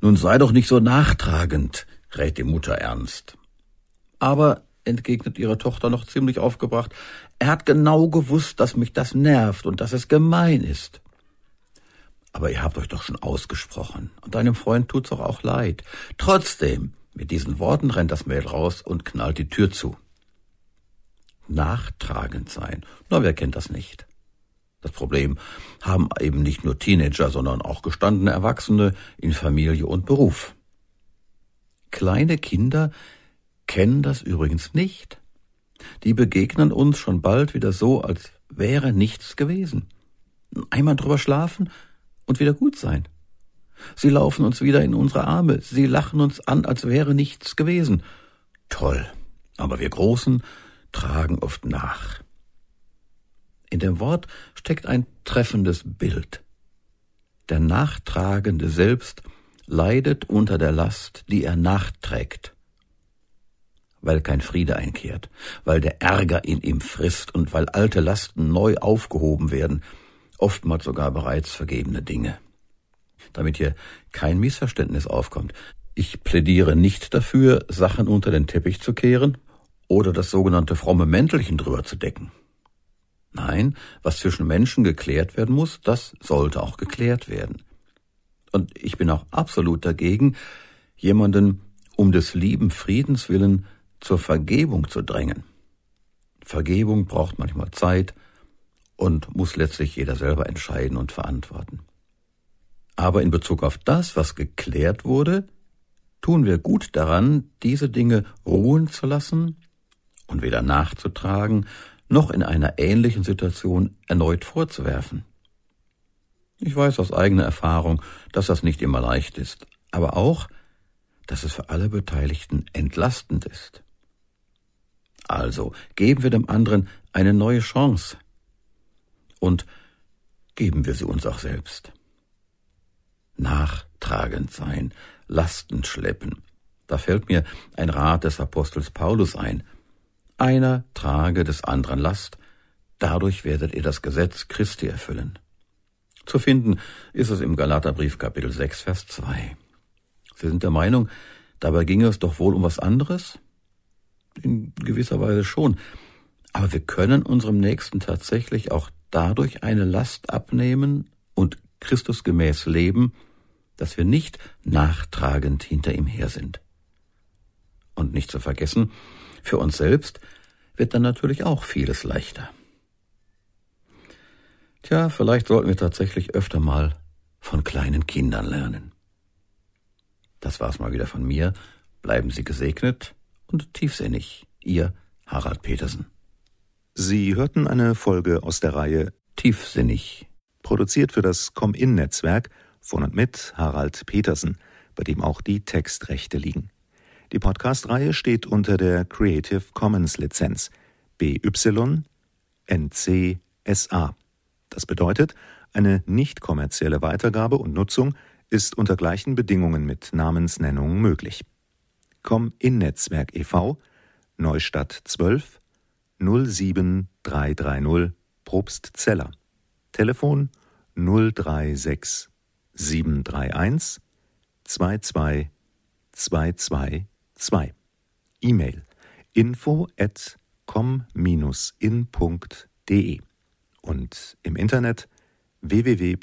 Nun sei doch nicht so nachtragend, rät die Mutter ernst. Aber, entgegnet ihre Tochter noch ziemlich aufgebracht, er hat genau gewusst, dass mich das nervt und dass es gemein ist. Aber ihr habt euch doch schon ausgesprochen, und deinem Freund tut's doch auch leid. Trotzdem, mit diesen Worten rennt das Mädel raus und knallt die Tür zu. Nachtragend sein, na, wer kennt das nicht? Das Problem haben eben nicht nur Teenager, sondern auch gestandene Erwachsene in Familie und Beruf. Kleine Kinder kennen das übrigens nicht. Die begegnen uns schon bald wieder so, als wäre nichts gewesen. Einmal drüber schlafen und wieder gut sein. Sie laufen uns wieder in unsere Arme, sie lachen uns an, als wäre nichts gewesen. Toll, aber wir Großen tragen oft nach. In dem Wort steckt ein treffendes Bild. Der Nachtragende selbst leidet unter der Last, die er nachträgt, weil kein Friede einkehrt, weil der Ärger in ihm frisst und weil alte Lasten neu aufgehoben werden, oftmals sogar bereits vergebene Dinge. Damit hier kein Missverständnis aufkommt, ich plädiere nicht dafür, Sachen unter den Teppich zu kehren oder das sogenannte fromme Mäntelchen drüber zu decken. Nein, was zwischen Menschen geklärt werden muss, das sollte auch geklärt werden. Und ich bin auch absolut dagegen, jemanden um des lieben Friedens willen zur Vergebung zu drängen. Vergebung braucht manchmal Zeit und muss letztlich jeder selber entscheiden und verantworten. Aber in Bezug auf das, was geklärt wurde, tun wir gut daran, diese Dinge ruhen zu lassen und weder nachzutragen, noch in einer ähnlichen Situation erneut vorzuwerfen. Ich weiß aus eigener Erfahrung, dass das nicht immer leicht ist, aber auch, dass es für alle Beteiligten entlastend ist. Also geben wir dem anderen eine neue Chance und geben wir sie uns auch selbst. Nachtragend sein, Lasten schleppen. Da fällt mir ein Rat des Apostels Paulus ein, einer trage des anderen Last, dadurch werdet ihr das Gesetz Christi erfüllen. Zu finden ist es im Galaterbrief Kapitel 6, Vers 2. Sie sind der Meinung, dabei ginge es doch wohl um was anderes? In gewisser Weise schon. Aber wir können unserem Nächsten tatsächlich auch dadurch eine Last abnehmen und Christusgemäß leben, dass wir nicht nachtragend hinter ihm her sind. Und nicht zu vergessen, für uns selbst wird dann natürlich auch vieles leichter. Tja, vielleicht sollten wir tatsächlich öfter mal von kleinen Kindern lernen. Das war's mal wieder von mir. Bleiben Sie gesegnet und tiefsinnig. Ihr Harald Petersen. Sie hörten eine Folge aus der Reihe Tiefsinnig. Produziert für das Com-In-Netzwerk von und mit Harald Petersen, bei dem auch die Textrechte liegen. Die Podcast-Reihe steht unter der Creative Commons Lizenz BY NC SA. Das bedeutet, eine nicht kommerzielle Weitergabe und Nutzung ist unter gleichen Bedingungen mit Namensnennung möglich. Com in Netzwerk e.V. Neustadt 12 07330 Probstzeller. Telefon 036 731 22 222 2. E-Mail. Info at com-in.de und im Internet www.com-in.de